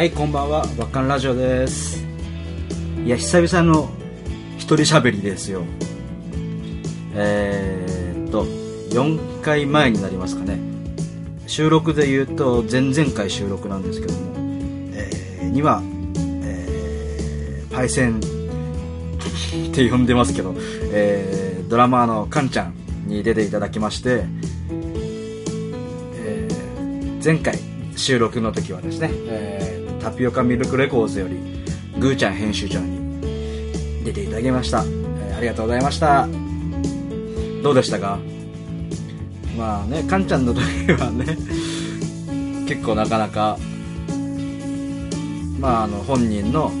はい、こんばんは、バッカンラジオです。いや、久々の一人喋りですよ。えーっと、4回前になりますかね。収録で言うと、前々回収録なんですけども、えーには、えーパイセンって呼んでますけど、えードラマーのカンちゃんに出ていただきまして、えー前回収録の時はですね、えータピオカミルクレコーズよりグーちゃん編集長に出ていただきました、ありがとうございました。どうでしたか？まあねカンちゃんの時はね結構なかなかまああの本人の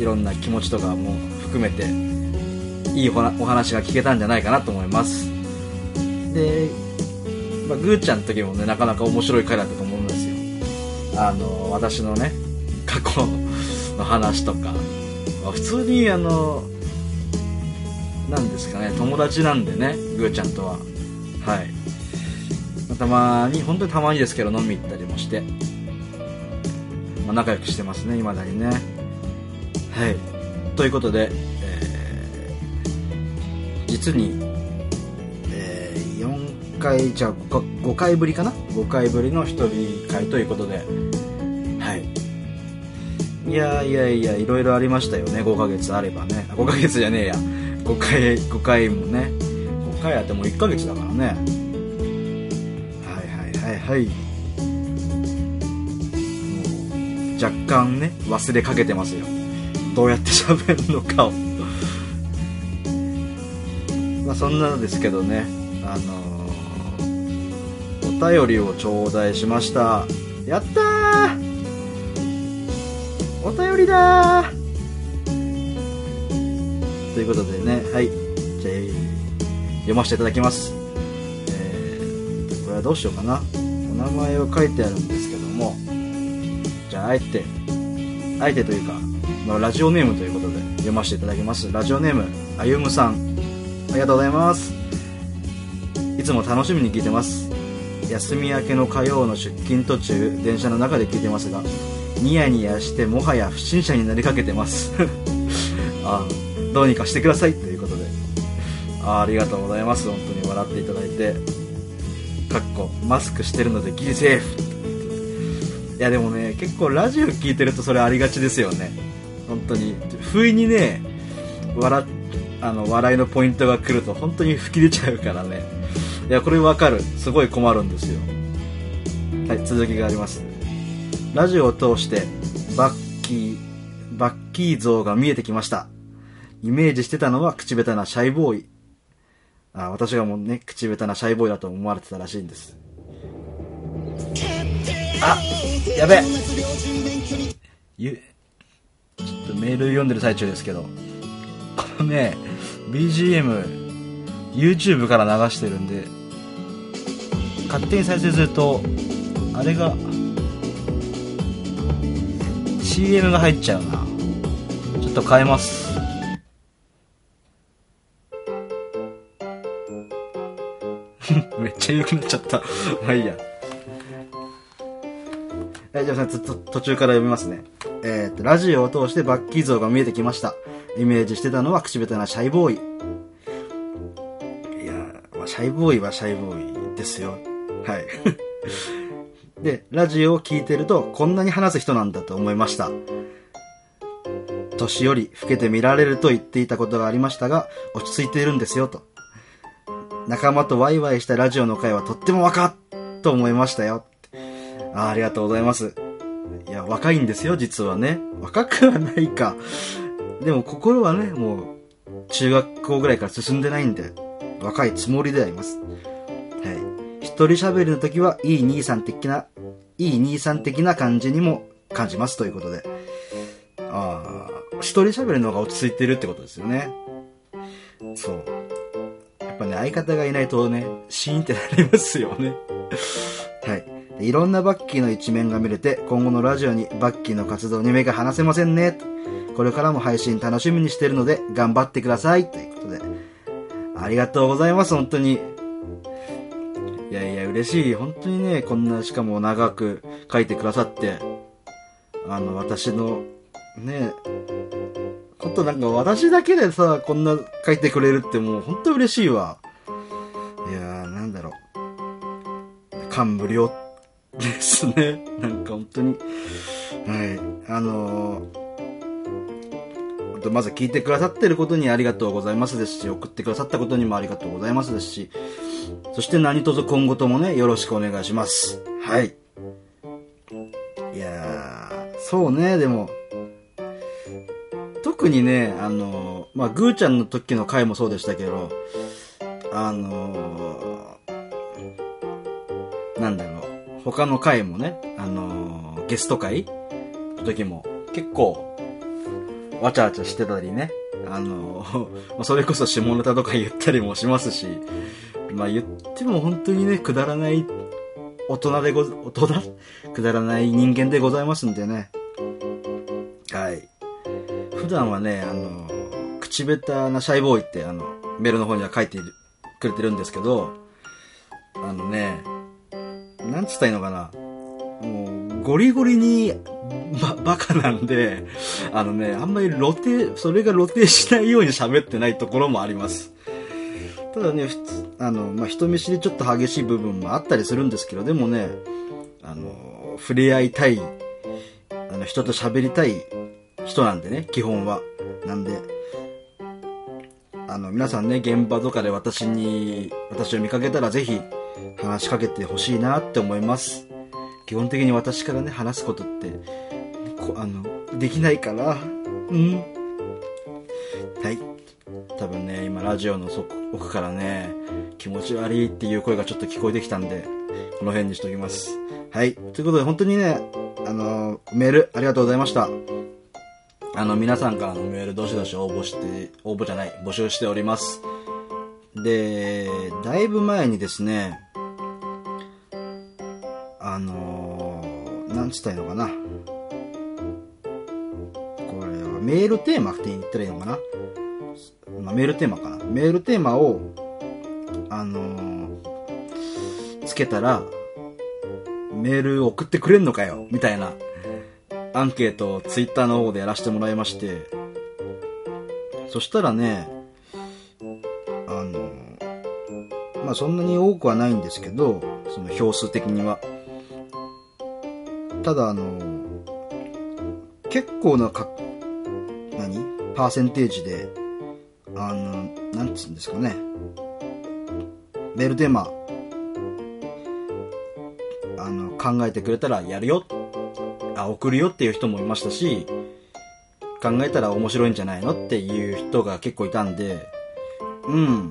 いろんな気持ちとかも含めていいお話が聞けたんじゃないかなと思います。で、まあ、グーちゃんの時もねなかなか面白い回だったと思うんですよ。あの私のねの話とか、まあ普通にあのなんですかね友達なんでねグーちゃんとは。はい。たまに本当にたまにですけど飲み行ったりもして、まあ、仲良くしてますね未だにね。はい。ということで、えー実に、え4回じゃあ 5, 5回ぶりかな？5回ぶりの一人会ということで。いやいやいやいろいろありましたよね。5ヶ月あればね。5ヶ月じゃねえや。5回5回もね。5回あっても1ヶ月だからね。はいはいはいはい。もう若干ね忘れかけてますよ。どうやって喋るのかを。まあそんなのですけどね。あのーお便りを頂戴しました。やったーお便りだ。ということでねはい。じゃあ読ませていただきます。えー、これはどうしようかな。お名前を書いてあるんですけども。じゃああえてあえてというか、まあ、ラジオネームということで読ませていただきます。ラジオネームあゆむさん。ありがとうございます。いつも楽しみに聞いてます。休み明けの火曜の出勤途中電車の中で聞いてますがニヤニヤしてもはや不審者になりかけてます。あどうにかしてください。ということで。あありがとうございます。本当に笑っていただいて。かっこマスクしてるのでギリセーフ。いやでもね結構ラジオ聞いてるとそれありがちですよね。本当に。不意にね笑あの笑いのポイントが来ると本当に吹き出ちゃうからね。いやこれわかる。すごい困るんですよ。はい続きがあります。ラジオを通してバッキーバッキー像が見えてきました。イメージしてたのは口下手なシャイボーイ。あ私がもうね口下手なシャイボーイだと思われてたらしいんです。あやべゆちょっとメール読んでる最中ですけど。このね BGM YouTube から流してるんで勝手に再生するとあれが CM が入っちゃうなちょっと変えます めっちゃ良くなっちゃったまあいいやはい、じゃあ、とと途中から読みますね。えーっと、ラジオを通してバッキー像が見えてきました。イメージしてたのは口下手なシャイボーイ。いや、まあ、シャイボーイはシャイボーイですよ。はい。で、ラジオを聞いてると、こんなに話す人なんだと思いました。年寄り、老けて見られると言っていたことがありましたが、落ち着いているんですよ、と。仲間とワイワイしたラジオの会はとっても若っと思いましたよ。あありがとうございます。いや、若いんですよ、実はね。若くはないか。でも心はね、もう、中学校ぐらいから進んでないんで、若いつもりであります。はい。一人喋りの時は、いい兄さん的な、いい兄さん的な感じにも感じますということで。ああ、一人喋りのが落ち着いてるってことですよね。そう。やっぱね、相方がいないとね、シーンってなりますよね。はい。いろんなバッキーの一面が見れて、今後のラジオにバッキーの活動に目が離せませんね。これからも配信楽しみにしてるので、頑張ってください。ということで。ありがとうございます、本当に。嬉しい。本当にね、こんな、しかも長く書いてくださって。あの、私の、ね、ほんとなんか私だけでさ、こんな書いてくれるってもうほんと嬉しいわ。いやー、なんだろう。感無量ですね。なんか本当に。はい。あのーまず聞いてくださってることにありがとうございますですし、送ってくださったことにもありがとうございますですし、そして何卒今後ともね、よろしくお願いします。はい。いやー、そうね、でも、特にね、あのまあ、ぐーちゃんの時の回もそうでしたけど、あのーなんだろう、他の回もね、あのーゲスト回の時も結構、わちゃわちゃしてたりね、あの ー、それこそ下ネタとか言ったりもしますし、まあ言っても本当にね、くだらない大人でご、大人？くだらない人間でございますんでね。はい。普段はね、あの、口下手なシャイボーイって、あの、メールの方には書いてくれてるんですけど、あのね、なんつったらいいのかな。もう、ゴリゴリに、ば、バカなんで、あのね、あんまり露呈、それが露呈しないように喋ってないところもあります。ただね、あの、まあ、人見知りちょっと激しい部分もあったりするんですけど、でもね、あの、触れ合いたい、あの、人と喋りたい人なんでね、基本は。なんで、あの、皆さんね、現場とかで私に、私を見かけたらぜひ話しかけてほしいなって思います。基本的に私からね、話すことって、こあの、できないから、うん。はい。多分ね、今ラジオのそ奥からね、気持ち悪いっていう声がちょっと聞こえてきたんで、この辺にしときます。はい。ということで、本当にね、あの、メールありがとうございました。あの、皆さんからのメールどしどし応募して、応募じゃない、募集しております。で、だいぶ前にですね、あのー、なんつったらいいのかな。これはメールテーマって言ったらいいのかな。まあ、メールテーマかな。メールテーマを、あのーつけたら、メール送ってくれんのかよみたいな、アンケートをツイッターの方でやらせてもらいまして、そしたらね、あのーまあ、そんなに多くはないんですけど、その票数的には。ただ、あのー結構なか、何？パーセンテージで、あの、なんつうんですかね。メールテーマ、あの、考えてくれたらやるよ。あ、送るよっていう人もいましたし、考えたら面白いんじゃないのっていう人が結構いたんで、うん。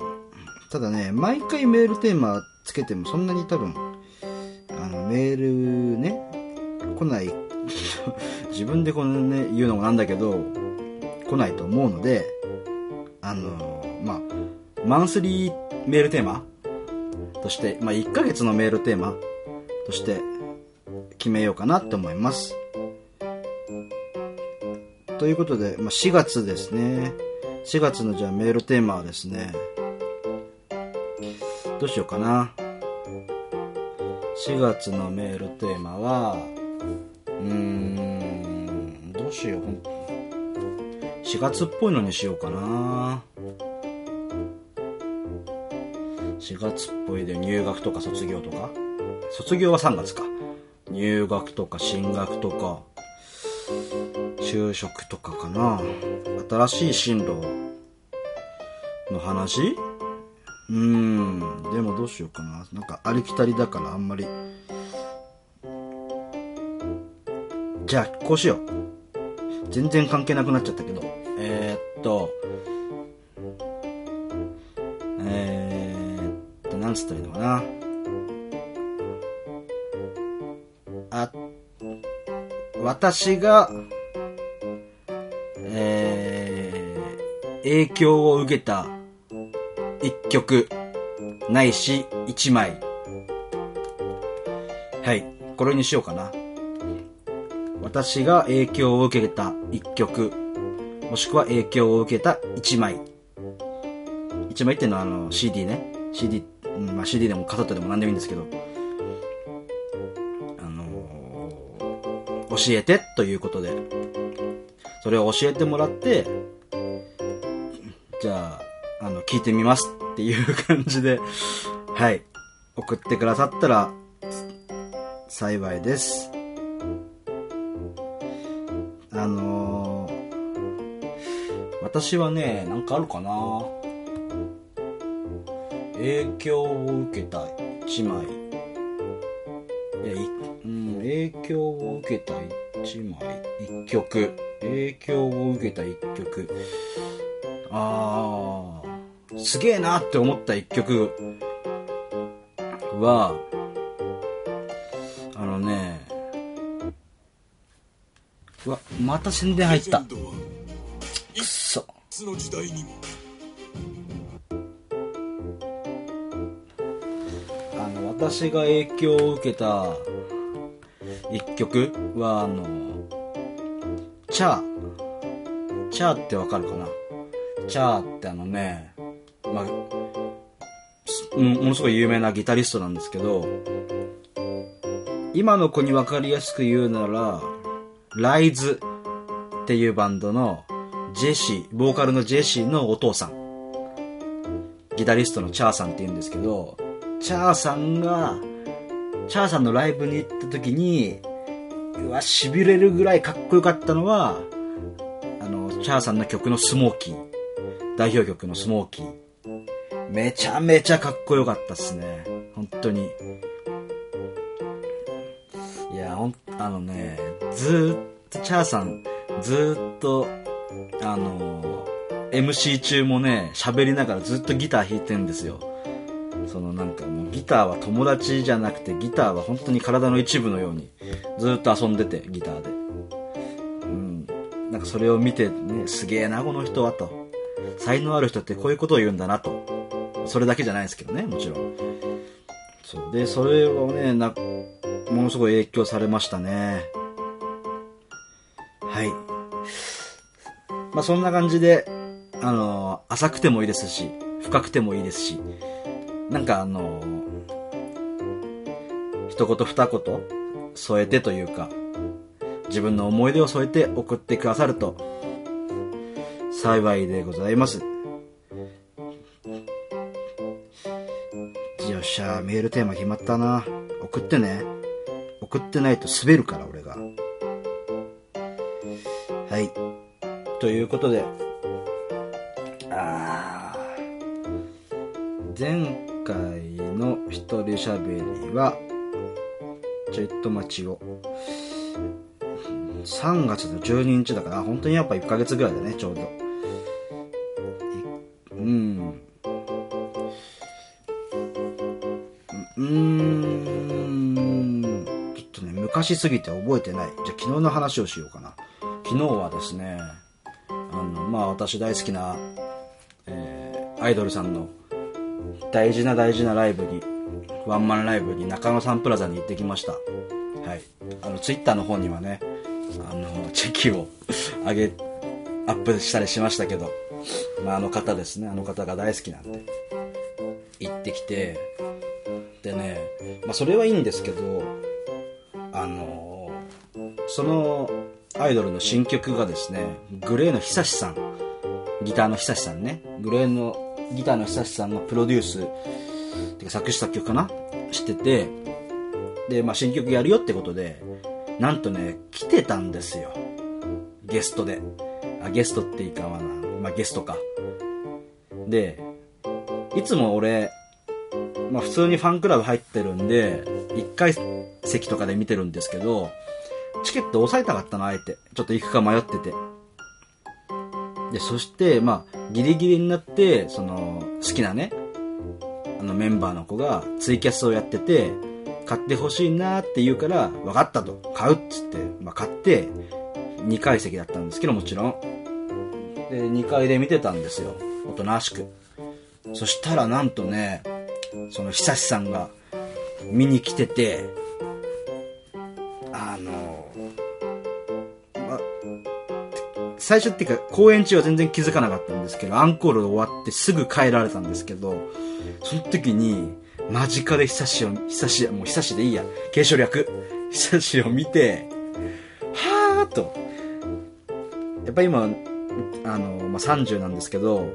ただね、毎回メールテーマつけてもそんなに多分、あの、メールね、来ない、自分でこのね、言うのもなんだけど、来ないと思うので、あの、まあ、マンスリーメールテーマとして、まあ、1ヶ月のメールテーマとして決めようかなって思います。ということで、まあ、4月ですね。4月のじゃあメールテーマはですね、どうしようかな。4月のメールテーマは、うーん、どうしよう。4月っぽいのにしようかな。4月っぽいで入学とか卒業とか？卒業は3月か。入学とか進学とか、就職とかかな。新しい進路の話？うーん、でもどうしようかな。なんかありきたりだからあんまり。じゃあ、こうしよう。全然関係なくなっちゃったけど。えー、っと、えー、っと、なんつったらいいのかな。あ、私が、えー、影響を受けた一曲、ないし一枚。はい、これにしようかな。私が影響を受けた一曲、もしくは影響を受けた一枚。一枚っていうのはあの CD ね。CD、まあ、CD でもカセットでも何でもいいんですけど、あのー教えてということで、それを教えてもらって、じゃあ、あの、聞いてみますっていう感じで、はい、送ってくださったら、幸いです。私はね、なんかあるかな影響を受けた一枚。いや、い、うん、影響を受けた一枚、一曲。影響を受けた一曲。あー、すげえなって思った一曲は、あのね、うわ、また宣伝入った。つの時代にもあの、私が影響を受けた一曲は、あの、チャー。チャーってわかるかな？チャーってあのね、まあ、ものすごい有名なギタリストなんですけど、今の子にわかりやすく言うなら、ライズっていうバンドのジェシー、ボーカルのジェシーのお父さん。ギタリストのチャーさんって言うんですけど、チャーさんが、チャーさんのライブに行った時に、うわ、痺れるぐらいかっこよかったのは、あの、チャーさんの曲のスモーキー。代表曲のスモーキー。めちゃめちゃかっこよかったっすね。本当に。いや、ほん、あのね、ずーっと、チャーさん、ずーっと、あの、MC 中もね、喋りながらずっとギター弾いてんですよ。そのなんかもうギターは友達じゃなくてギターは本当に体の一部のようにずっと遊んでてギターで。うん。なんかそれを見てね、すげえなこの人はと。才能ある人ってこういうことを言うんだなと。それだけじゃないですけどね、もちろん。そう。で、それをね、な、ものすごい影響されましたね。はい。まあそんな感じで、あの、浅くてもいいですし、深くてもいいですし、なんかあの、一言二言添えてというか、自分の思い出を添えて送ってくださると、幸いでございます。よっしゃ、メールテーマ決まったな。送ってね。送ってないと滑るから、俺が。はい。ということで、あー前回の一人喋りは、ちょいと待ちを。3月の12日だから、本当にやっぱ1ヶ月ぐらいだね、ちょうど。うん。うーん。ちょっとね、昔すぎて覚えてない。じゃあ昨日の話をしようかな。昨日はですね、まあ私大好きな、えーアイドルさんの大事な大事なライブに、ワンマンライブに中野サンプラザに行ってきました。はい。あの、ツイッターの方にはね、あの、チェキを上げ、アップしたりしましたけど、まああの方ですね、あの方が大好きなんで、行ってきて、でね、まあそれはいいんですけど、あの、そのアイドルの新曲がですね、グレーの久志さん、ギターの久志さんね、グレーのギターの久志さんがプロデュース、てか作詞作曲かな？してて、で、まあ新曲やるよってことで、なんとね、来てたんですよ。ゲストで。あ、ゲストっていいかまあな、まあゲストか。で、いつも俺、まあ普通にファンクラブ入ってるんで、一階席とかで見てるんですけど、チケット押さえたかったの、あえて。ちょっと行くか迷ってて。で、そして、まあ、ギリギリになって、その、好きなね、あのメンバーの子がツイキャスをやってて、買ってほしいなって言うから、分かったと。買うっつって、まあ買って、2階席だったんですけど、もちろん。で、2階で見てたんですよ。おとなしく。そしたらなんとね、その久志さんが見に来てて、あの、最初っていうか公演中は全然気づかなかったんですけど、アンコール終わってすぐ帰られたんですけど、その時に間近で久しを、久し、もう久しでいいや、継承略、久しを見て、はぁーと。やっぱ今、あの、まあ、30なんですけど、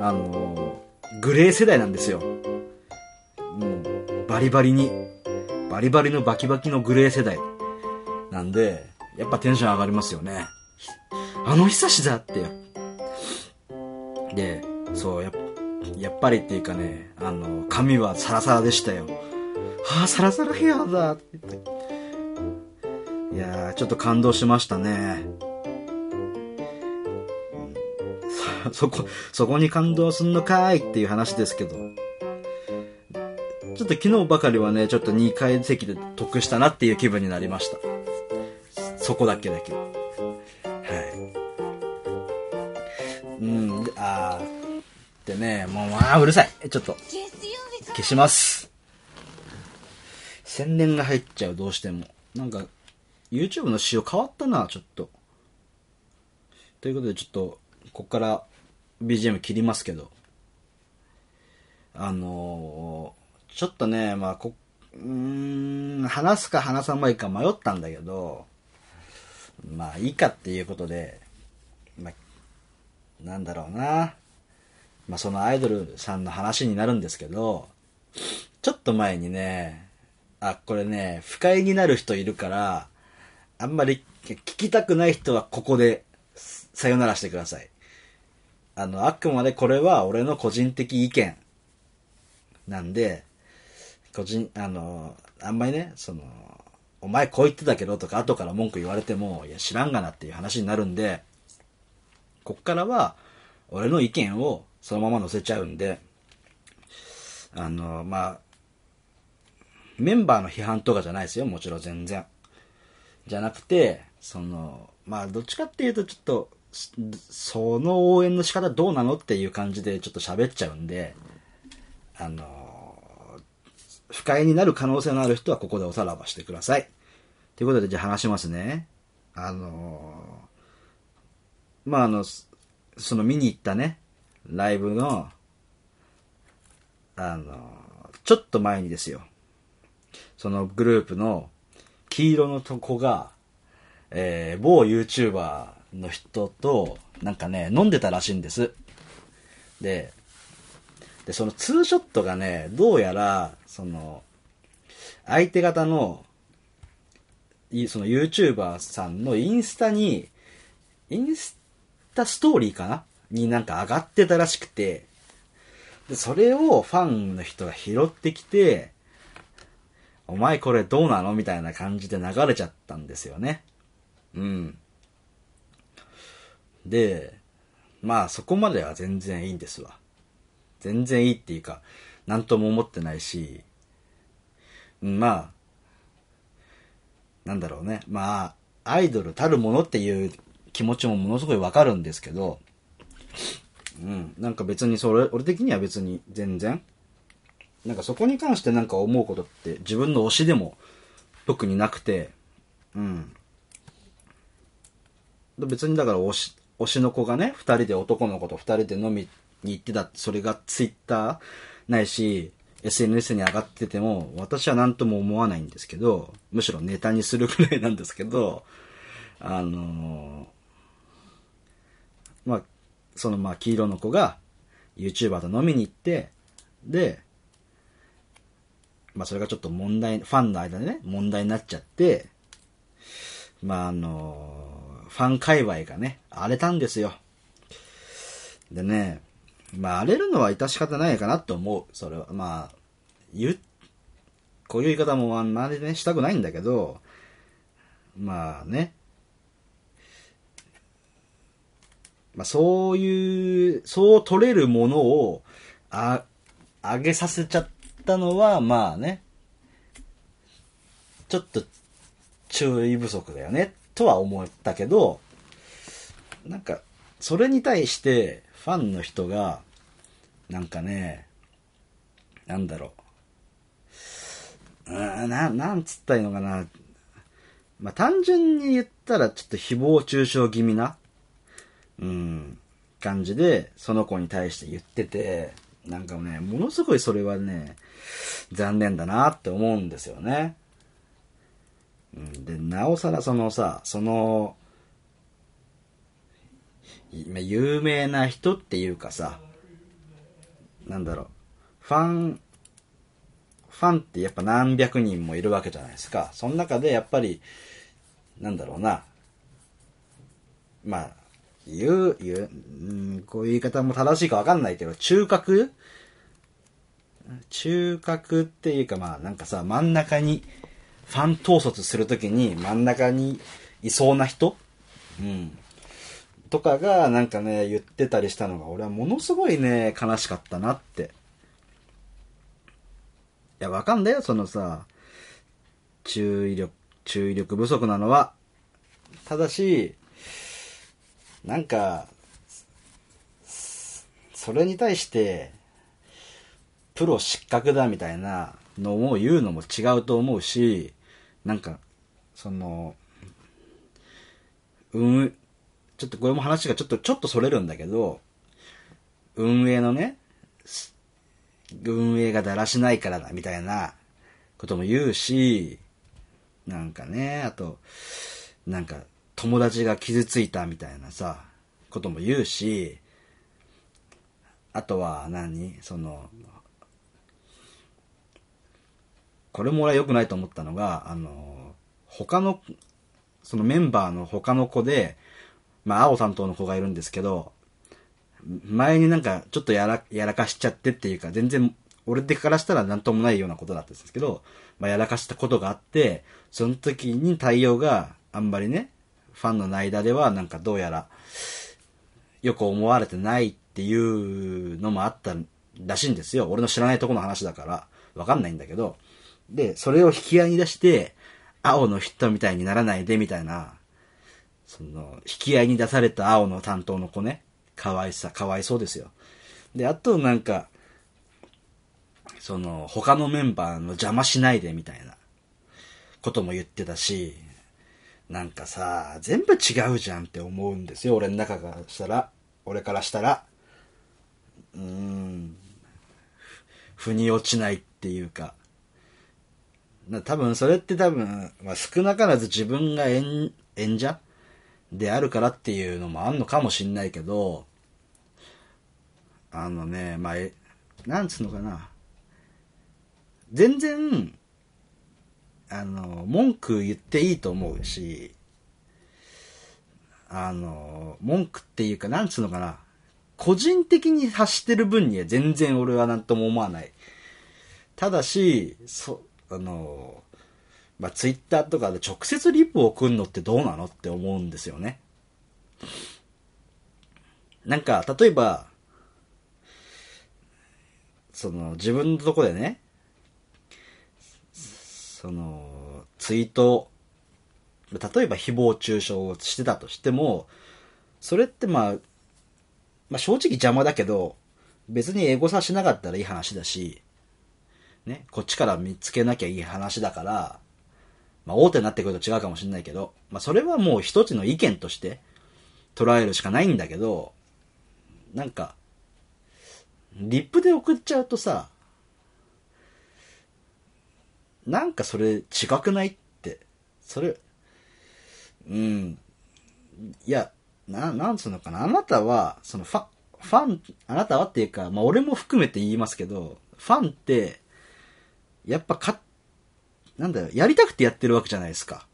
あの、グレー世代なんですよ。もう、バリバリに、バリバリのバキバキのグレー世代。なんで、やっぱテンション上がりますよね。あの久しだって。で、そう、やっぱやっぱりっていうかね、あの、髪はサラサラでしたよ。はあ、サラサラヘアだって。いやー、ちょっと感動しましたね。そこ、そこに感動すんのかいっていう話ですけど。ちょっと昨日ばかりはね、ちょっと2階席で得したなっていう気分になりました。そこだけだけど。はい。うん、あー。でね、もう、まあ、うるさい。ちょっと、消します。宣伝が入っちゃう、どうしても。なんか、YouTube の仕様変わったな、ちょっと。ということで、ちょっと、こっから BGM 切りますけど。あのー、ちょっとね、まあ、こ、うん、話すか話さないか迷ったんだけど、まあ、いいかっていうことで、まあ、なんだろうな。まあ、そのアイドルさんの話になるんですけど、ちょっと前にね、あ、これね、不快になる人いるから、あんまり聞きたくない人はここでさよならしてください。あの、あくまでこれは俺の個人的意見なんで、個人、あの、あんまりね、その、お前こう言ってたけどとか後から文句言われても、いや知らんがなっていう話になるんで、こっからは俺の意見をそのまま載せちゃうんで、あの、まあ、メンバーの批判とかじゃないですよ、もちろん全然。じゃなくて、その、まあ、どっちかっていうと、ちょっと、その応援の仕方どうなのっていう感じでちょっと喋っちゃうんで、あの、不快になる可能性のある人はここでおさらばしてください。ということで、じゃあ話しますね。あの、まあ、あの、その見に行ったね、ライブの、あの、ちょっと前にですよ。そのグループの黄色のとこが、えー、某 YouTuber の人と、なんかね、飲んでたらしいんです。で、で、そのツーショットがね、どうやら、その、相手方の、その YouTuber さんのインスタに、インスタストーリーかな？になんか上がってたらしくて、で、それをファンの人が拾ってきて、お前これどうなの？みたいな感じで流れちゃったんですよね。うん。で、まあそこまでは全然いいんですわ。全然いいっていうか、なんとも思ってないし、まあ、なんだろうね。まあ、アイドルたるものっていう気持ちもものすごいわかるんですけど、うん、なんか別にそれ、俺的には別に全然、なんかそこに関してなんか思うことって自分の推しでも特になくて、うん。別にだから推し、推しの子がね、二人で男の子と二人で飲みに行ってたそれがツイッターないし、SNS に上がってても、私は何とも思わないんですけど、むしろネタにするくらいなんですけど、あのー、まあ、そのまあ黄色の子が YouTuber と飲みに行って、で、まあそれがちょっと問題、ファンの間でね、問題になっちゃって、まああの、ファン界隈がね、荒れたんですよ。でね、まあ荒れるのは致し方ないかなと思う。それは、まあ、言う、こういう言い方もあんまりね、したくないんだけど、まあね、まあそういう、そう取れるものを、あ、上げさせちゃったのは、まあね、ちょっと注意不足だよね、とは思ったけど、なんか、それに対してファンの人が、なんかね、なんだろう。うん、な、なんつったらいいのかな。まあ、単純に言ったらちょっと誹謗中傷気味な、うん、感じで、その子に対して言ってて、なんかね、ものすごいそれはね、残念だなって思うんですよね。うんで、なおさらそのさ、その、有名な人っていうかさ、なんだろう、ファン、ファンってやっぱ何百人もいるわけじゃないですか。その中でやっぱり、なんだろうな、まあ、言う、言う、うん、こういう言い方も正しいかわかんないけど、中核？中核っていうかまあなんかさ、真ん中に、ファン統率するときに真ん中にいそうな人？うん。とかがなんかね、言ってたりしたのが、俺はものすごいね、悲しかったなって。いや、わかんだよ、そのさ、注意力、注意力不足なのは。ただし、なんか、それに対して、プロ失格だみたいなのを言うのも違うと思うし、なんか、その、うん、ちょっとこれも話がちょっと、ちょっとそれるんだけど、運営のね、運営がだらしないからだみたいなことも言うし、なんかね、あと、なんか友達が傷ついたみたいなさ、ことも言うし、あとは何？その、これも俺は良くないと思ったのが、あの、他の、そのメンバーの他の子で、まあ、青担当の子がいるんですけど、前になんかちょっとやら、やらかしちゃってっていうか、全然、俺的からしたら何ともないようなことだったんですけど、まあ、やらかしたことがあって、その時に対応があんまりね、ファンの間ではなんかどうやら、よく思われてないっていうのもあったらしいんですよ。俺の知らないとこの話だから、わかんないんだけど。で、それを引き合いに出して、青の人みたいにならないでみたいな、その、引き合いに出された青の担当の子ね、かわいさ、かわいそうですよ。で、あとなんか、その、他のメンバーの邪魔しないでみたいなことも言ってたし、なんかさ、全部違うじゃんって思うんですよ、俺の中からしたら。俺からしたら。うーん。腑に落ちないっていうか。な多分それって多分、まあ、少なからず自分が演演者であるからっていうのもあんのかもしんないけど、あのね、まあ、えなんつうのかな。全然、あの、文句言っていいと思うし、あの、文句っていうか、なんつうのかな。個人的に発してる分には全然俺は何とも思わない。ただし、そ、あの、まあ、ツイッターとかで直接リプを送るのってどうなのって思うんですよね。なんか、例えば、その、自分のとこでね、その、ツイート、例えば誹謗中傷をしてたとしても、それってまあ、まあ正直邪魔だけど、別にエゴサしなかったらいい話だし、ね、こっちから見つけなきゃいい話だから、まあ大手になってくると違うかもしれないけど、まあそれはもう一つの意見として捉えるしかないんだけど、なんか、リップで送っちゃうとさ、なんかそれ違くないって、それ、うん、いや、な、なんつうのかな、あなたは、そのファン、ファン、あなたはっていうか、まあ俺も含めて言いますけど、ファンって、やっぱか、なんだよ、やりたくてやってるわけじゃないですか。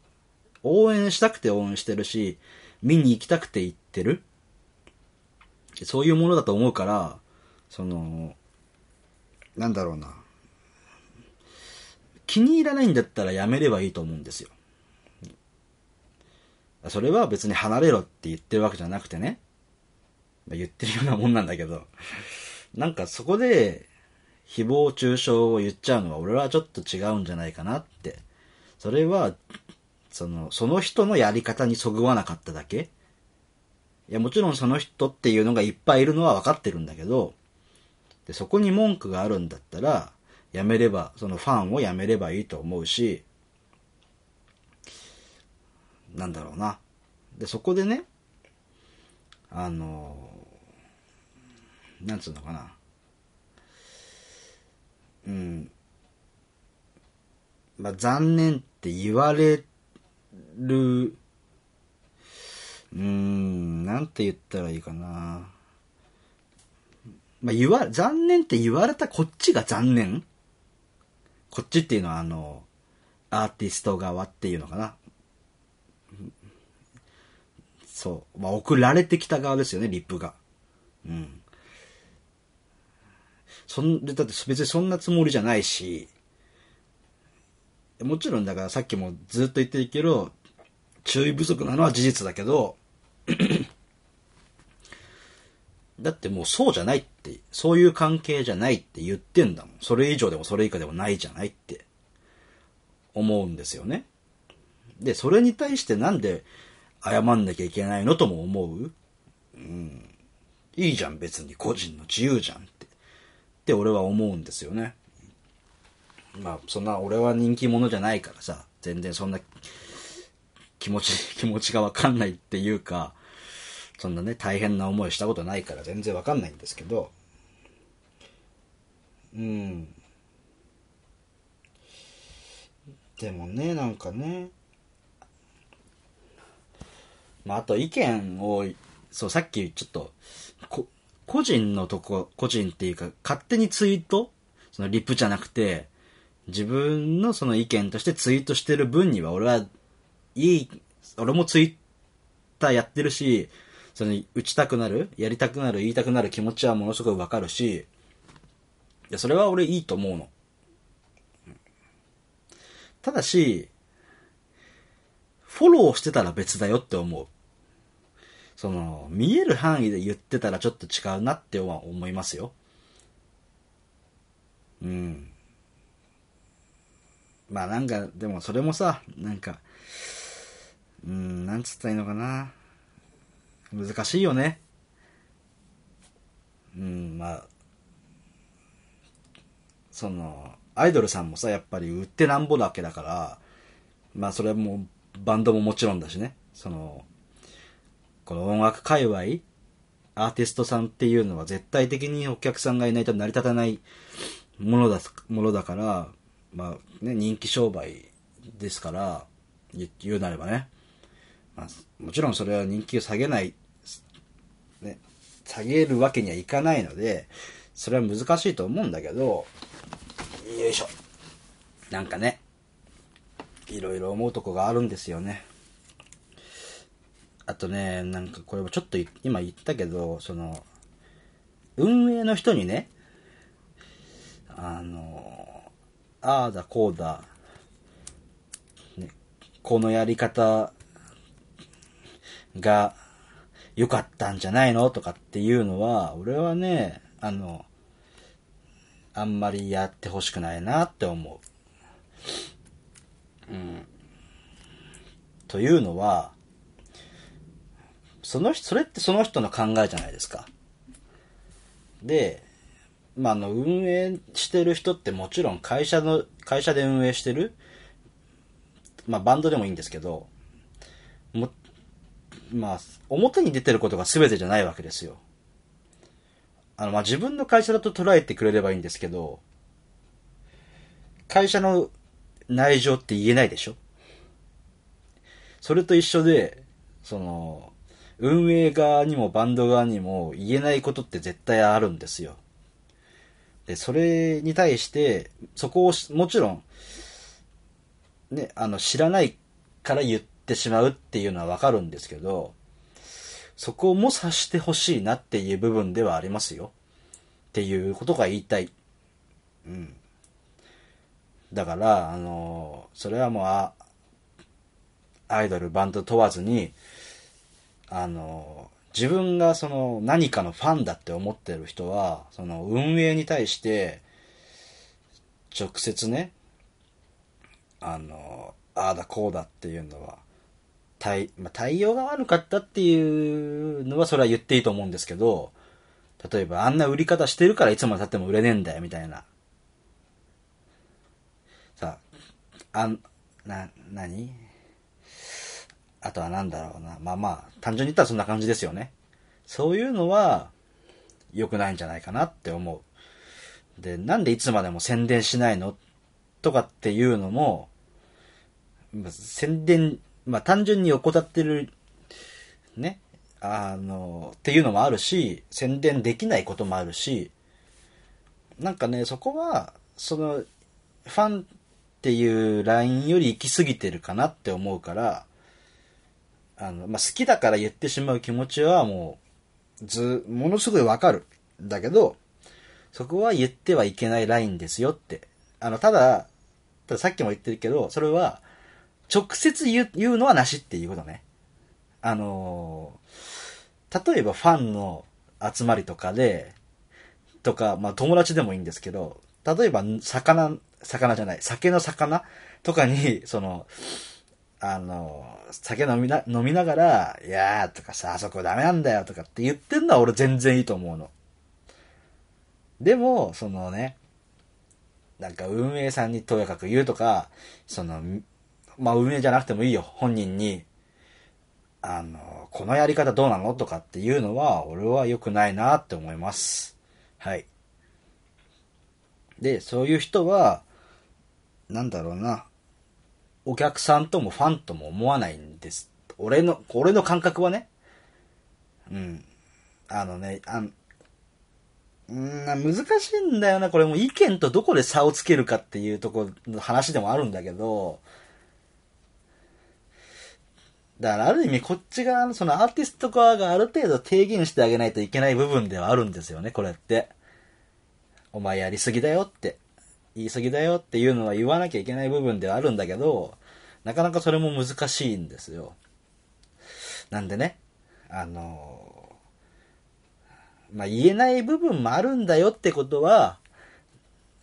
応援したくて応援してるし、見に行きたくて行ってる。そういうものだと思うから、その、なんだろうな。気に入らないんだったらやめればいいと思うんですよ。それは別に離れろって言ってるわけじゃなくてね。言ってるようなもんなんだけど。なんかそこで、誹謗中傷を言っちゃうのは俺はちょっと違うんじゃないかなって。それは、その、その人のやり方にそぐわなかっただけいや、もちろんその人っていうのがいっぱいいるのは分かってるんだけど、で、そこに文句があるんだったら、やめれば、そのファンをやめればいいと思うし、なんだろうな。で、そこでね、あの、なんつうのかな。うん。まあ、残念って言われる、うん、なんて言ったらいいかな。まあ、言わ、残念って言われたこっちが残念？こっちっていうのはあの、アーティスト側っていうのかな。そう。まあ、送られてきた側ですよね、リップが。うん。そんで、だって別にそんなつもりじゃないし、もちろんだからさっきもずっと言ってるけど、注意不足なのは事実だけど、だってもうそうじゃないって、そういう関係じゃないって言ってんだもん。それ以上でもそれ以下でもないじゃないって思うんですよね。で、それに対してなんで謝んなきゃいけないのとも思う？うん。いいじゃん別に個人の自由じゃん。って俺は思うんですよね。まあ、そんな俺は人気者じゃないからさ、全然そんな気持ち、気持ちがわかんないっていうか、そんなね、大変な思いしたことないから全然わかんないんですけど、うん。でもね、なんかね、まあ、あと意見を、そう、さっきちょっと、こ、個人のとこ、個人っていうか、勝手にツイート？そのリプじゃなくて、自分のその意見としてツイートしてる分には、俺は、いい、俺もツイッターやってるし、その、打ちたくなる、やりたくなる、言いたくなる気持ちはものすごいわかるし、いや、それは俺いいと思うの。ただし、フォローしてたら別だよって思う。その、見える範囲で言ってたらちょっと違うなっては思いますよ。うん。まあなんか、でもそれもさ、なんか、うん、なんつったらいいのかな。難しいよね。うん、まあ、その、アイドルさんもさ、やっぱり売ってなんぼだけだから、まあそれも、バンドももちろんだしね。その、この音楽界隈、アーティストさんっていうのは絶対的にお客さんがいないと成り立たないものだ、ものだから、まあね、人気商売ですから、言うなればね。まあ、もちろんそれは人気を下げないね、下げるわけにはいかないので、それは難しいと思うんだけど、よいしょ。なんかね、いろいろ思うとこがあるんですよね。あとね、なんかこれもちょっと今言ったけど、その、運営の人にね、あの、ああだこうだ、ね、このやり方が良かったんじゃないのとかっていうのは、俺はね、あの、あんまりやってほしくないなって思う。うん。というのは、その人、それってその人の考えじゃないですか。で、まあ、あの、運営してる人ってもちろん会社の、会社で運営してる、まあ、バンドでもいいんですけど、も、まあ、表に出てることが全てじゃないわけですよ。あの、まあ、自分の会社だと捉えてくれればいいんですけど、会社の内情って言えないでしょそれと一緒で、その、運営側にもバンド側にも言えないことって絶対あるんですよ。で、それに対して、そこをもちろん、ね、あの、知らないから言ってしまうっていうのはわかるんですけど、そこも察してほしいなっていう部分ではありますよ。っていうことが言いたい。うん。だから、あのそれはもう、アイドル、バンド問わずに、あの自分がその何かのファンだって思ってる人は、その運営に対して、直接ね、あのああだこうだっていうのは、対、まあ、対応が悪かったっていうのはそれは言っていいと思うんですけど、例えばあんな売り方してるからいつまで経っても売れねえんだよ、みたいな。さあ、あん、な、なにあとはなんだろうな。まあまあ、単純に言ったらそんな感じですよね。そういうのは、良くないんじゃないかなって思う。で、なんでいつまでも宣伝しないの？とかっていうのも、宣伝まあ単純に怠ってる、ね、あの、っていうのもあるし、宣伝できないこともあるし、なんかね、そこは、その、ファンっていうラインより行き過ぎてるかなって思うから、あの、まあ、好きだから言ってしまう気持ちはもう、ず、ものすごいわかる。だけど、そこは言ってはいけないラインですよって。あの、ただ、たださっきも言ってるけど、それは、直接言う言うのはなしっていうことね。あの例えばファンの集まりとかで、とか、まあ友達でもいいんですけど、例えば魚、魚じゃない、酒の魚とかに、その、あの、酒飲みな、飲みながら、いやーとかさ、あそこダメなんだよとかって言ってんのは俺全然いいと思うの。でも、そのね、なんか運営さんにとやかく言うとか、その、まあ運営じゃなくてもいいよ、本人に、あの、このやり方どうなの？とかっていうのは、俺は良くないなって思います。はい。で、そういう人は、なんだろうな、お客さんともファンとも思わないんです。俺の、俺の感覚はね。うん。あのね、あん、ん難しいんだよな。これも意見とどこで差をつけるかっていうとこの話でもあるんだけど、だからある意味こっち側のそのアーティスト側がある程度提言してあげないといけない部分ではあるんですよね、これって。お前やりすぎだよって。言い過ぎだよっていうのは言わなきゃいけない部分ではあるんだけど、なかなかそれも難しいんですよ。なんでね、あの、まあ、言えない部分もあるんだよってことは、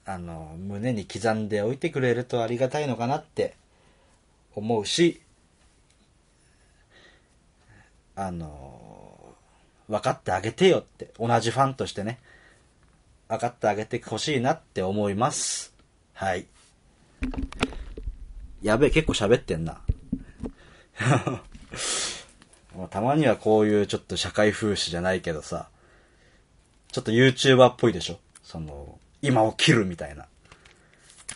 あの、胸に刻んでおいてくれるとありがたいのかなって思うし、あの、分かってあげてよって、同じファンとしてね、分かってあげてほしいなって思います。はい。やべえ、結構喋ってんな。たまにはこういうちょっと社会風刺じゃないけどさ、ちょっと YouTuber っぽいでしょ？その、今を切るみたいな。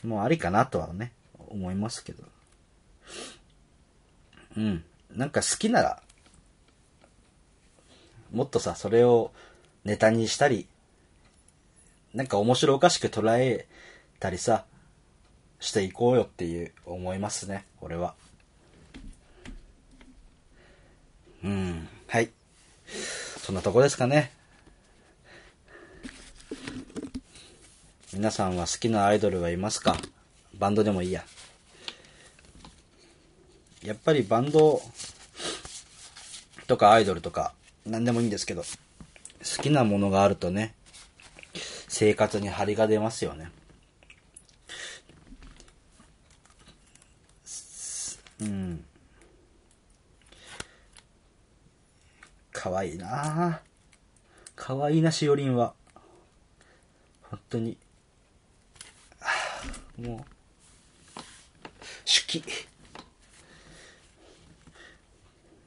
もうありかなとはね、思いますけど。うん。なんか好きなら、もっとさ、それをネタにしたり、なんか面白おかしく捉えたりさ、していこうよっていう思いますね、俺は。うん、はい。そんなとこですかね。皆さんは好きなアイドルはいますか？バンドでもいいや。やっぱりバンドとかアイドルとか何でもいいんですけど、好きなものがあるとね、生活に張りが出ますよね。うん。かわいいなかわいいな、しおりんは。本当に。もう、手記。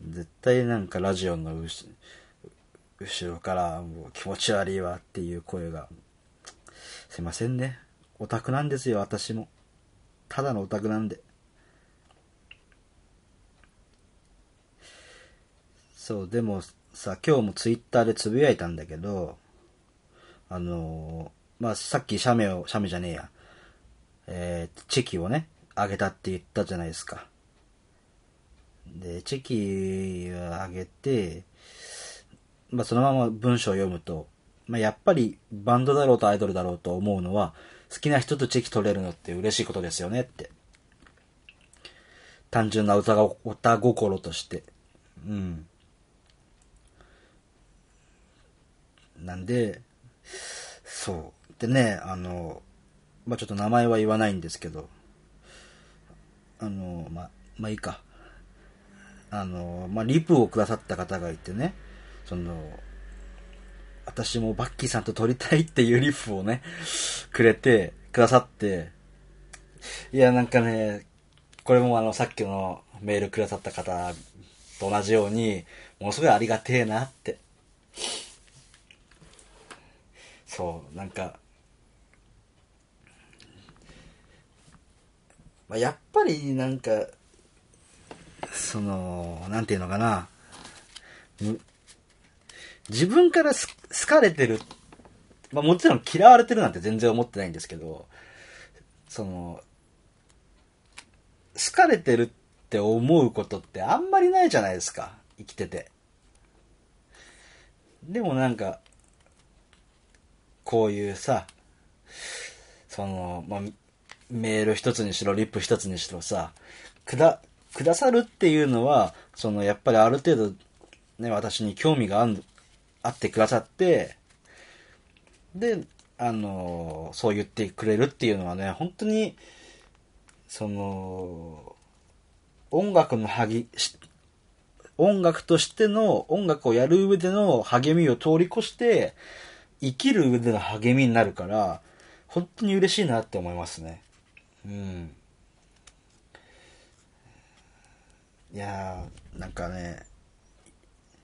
絶対なんかラジオの後ろからもう気持ち悪いわっていう声がすいませんね。オタクなんですよ、私も。ただのオタクなんで。そう、でもさ、今日もツイッターでつぶやいたんだけど、あのー、まあ、さっき写メを、写メじゃねえや、えー、チェキをね、あげたって言ったじゃないですか。で、チェキをあげて、まあ、そのまま文章を読むと、まあ、やっぱりバンドだろうとアイドルだろうと思うのは、好きな人とチェキ取れるのって嬉しいことですよねって。単純な歌が、歌心として。うん。なんで、そう。でね、あの、まあ、ちょっと名前は言わないんですけど、あの、まあ、まあいいか。あの、まあ、リプをくださった方がいてね、その、私もバッキーさんと撮りたいっていうリフをね、くれて、くださって、いや、なんかね、これもあの、さっきのメールくださった方と同じように、ものすごいありがてえなって。そう、なんか、まあ、やっぱりなんか、その、なんていうのかな。自分から好好かれてる。まあもちろん嫌われてるなんて全然思ってないんですけど、その、好かれてるって思うことってあんまりないじゃないですか。生きてて。でもなんか、こういうさ、その、まあ、メール一つにしろ、リップ一つにしろさ、くだ、くださるっていうのは、その、やっぱりある程度、ね、私に興味があん、あってくださって、で、あの、そう言ってくれるっていうのはね、本当に、その、音楽のはぎ、音楽としての、音楽をやる上での励みを通り越して、生きる上での励みになるから、本当に嬉しいなって思いますね。うん。いやー、なんかね、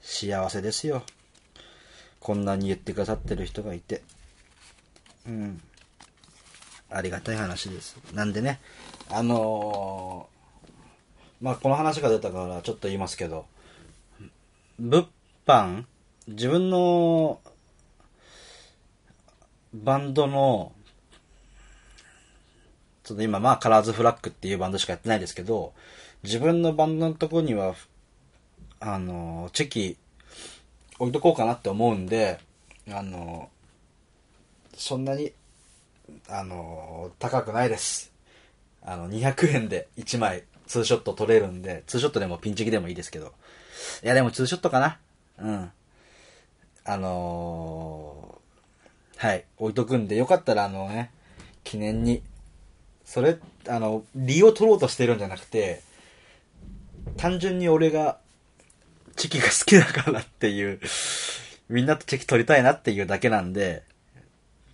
幸せですよ。こんなに言ってくださってる人がいて。うん。ありがたい話です。なんでね、あのー、まあ、この話が出たからちょっと言いますけど、物販自分のバンドの、ちょっと今まあカラーズフラッグっていうバンドしかやってないですけど、自分のバンドのとこには、あの、チェキ置いとこうかなって思うんで、あの、そんなに、あの、高くないです。あの、200円で1枚ツーショット撮れるんで、ツーショットでもピンチキでもいいですけど。いや、でもツーショットかな。うん。あのー、はい、置いとくんで、よかったらあのね、記念に、それ、あの、利を取ろうとしてるんじゃなくて、単純に俺が、チキが好きだからっていう、みんなとチェキ取りたいなっていうだけなんで、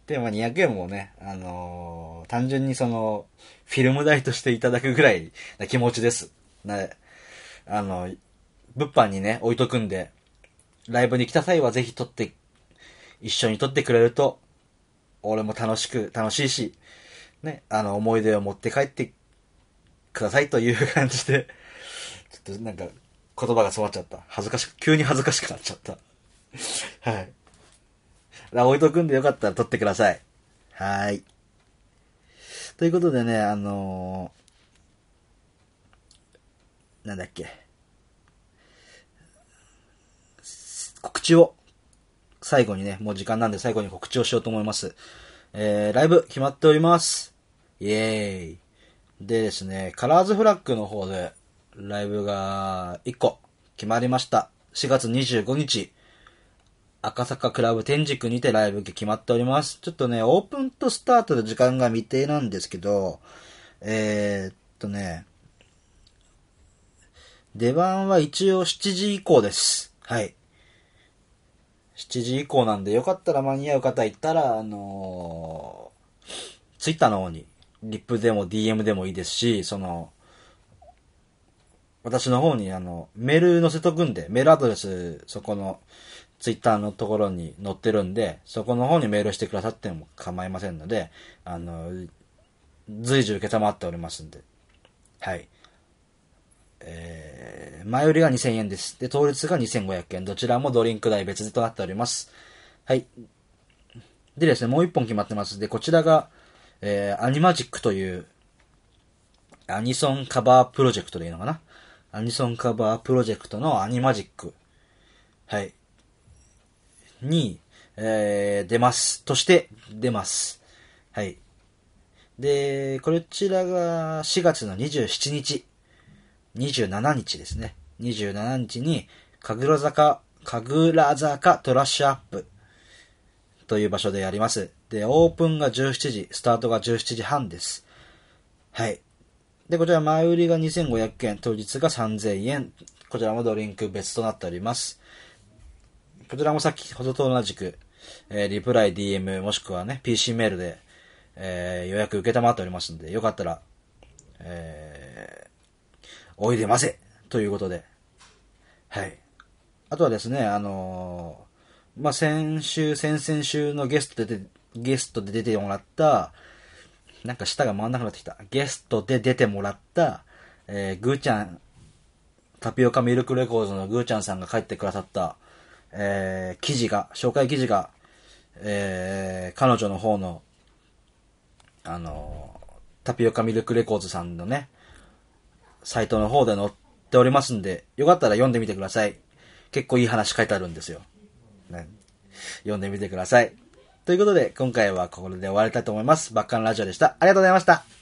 で、まあ200円もね、あのー、単純にその、フィルム代としていただくぐらいな気持ちです。な、あの、物販にね、置いとくんで、ライブに来た際はぜひ撮って、一緒に撮ってくれると、俺も楽しく、楽しいし、ね、あの、思い出を持って帰ってくださいという感じで、ちょっとなんか、言葉が詰まっちゃった。恥ずかしく、急に恥ずかしくなっちゃった。はい。置いとくんでよかったら撮ってください。はい。ということでね、あのー、なんだっけ。告知を、最後にね、もう時間なんで最後に告知をしようと思います。えー、ライブ決まっております。イエーイ。でですね、カラーズフラッグの方で、ライブが1個決まりました。4月25日、赤坂クラブ天竺にてライブ決まっております。ちょっとね、オープンとスタートの時間が未定なんですけど、えー、っとね、出番は一応7時以降です。はい。7時以降なんで、よかったら間に合う方いたら、あのー、ツイッターの方に、リップでも DM でもいいですし、その、私の方にあの、メール載せとくんで、メールアドレス、そこの、ツイッターのところに載ってるんで、そこの方にメールしてくださっても構いませんので、あの、随時受けたまっておりますんで。はい。えー、前売りが2000円です。で、当日が2500円。どちらもドリンク代別でとなっております。はい。でですね、もう一本決まってます。で、こちらが、えー、アニマジックという、アニソンカバープロジェクトでいいのかな？アニソンカバープロジェクトのアニマジック。はい。に、えー、出ます。として出ます。はい。で、こちらが4月の27日、27日ですね。27日に、神楽坂、神楽坂トラッシュアップという場所でやります。で、オープンが17時、スタートが17時半です。はい。で、こちら前売りが2500円、当日が3000円。こちらもドリンク別となっております。こちらもさっきほどと同じく、えー、リプライ、DM、もしくはね、PC メールで、えー、予約受けたまっておりますんで、よかったら、えー、おいでませということで、はい。あとはですね、あのー、まあ、先週、先々週のゲストでゲストで出てもらった、なんか舌が回んなくなってきた。ゲストで出てもらった、えー、ぐーちゃんタピオカミルクレコーズのぐーちゃんさんが書いてくださった、えー、記事が、紹介記事が、えー、彼女の方の、あのタピオカミルクレコーズさんのね、サイトの方で載っておりますんで、よかったら読んでみてください。結構いい話書いてあるんですよ。ね。読んでみてください。ということで、今回はここで終わりたいと思います。バッカンラジオでした。ありがとうございました。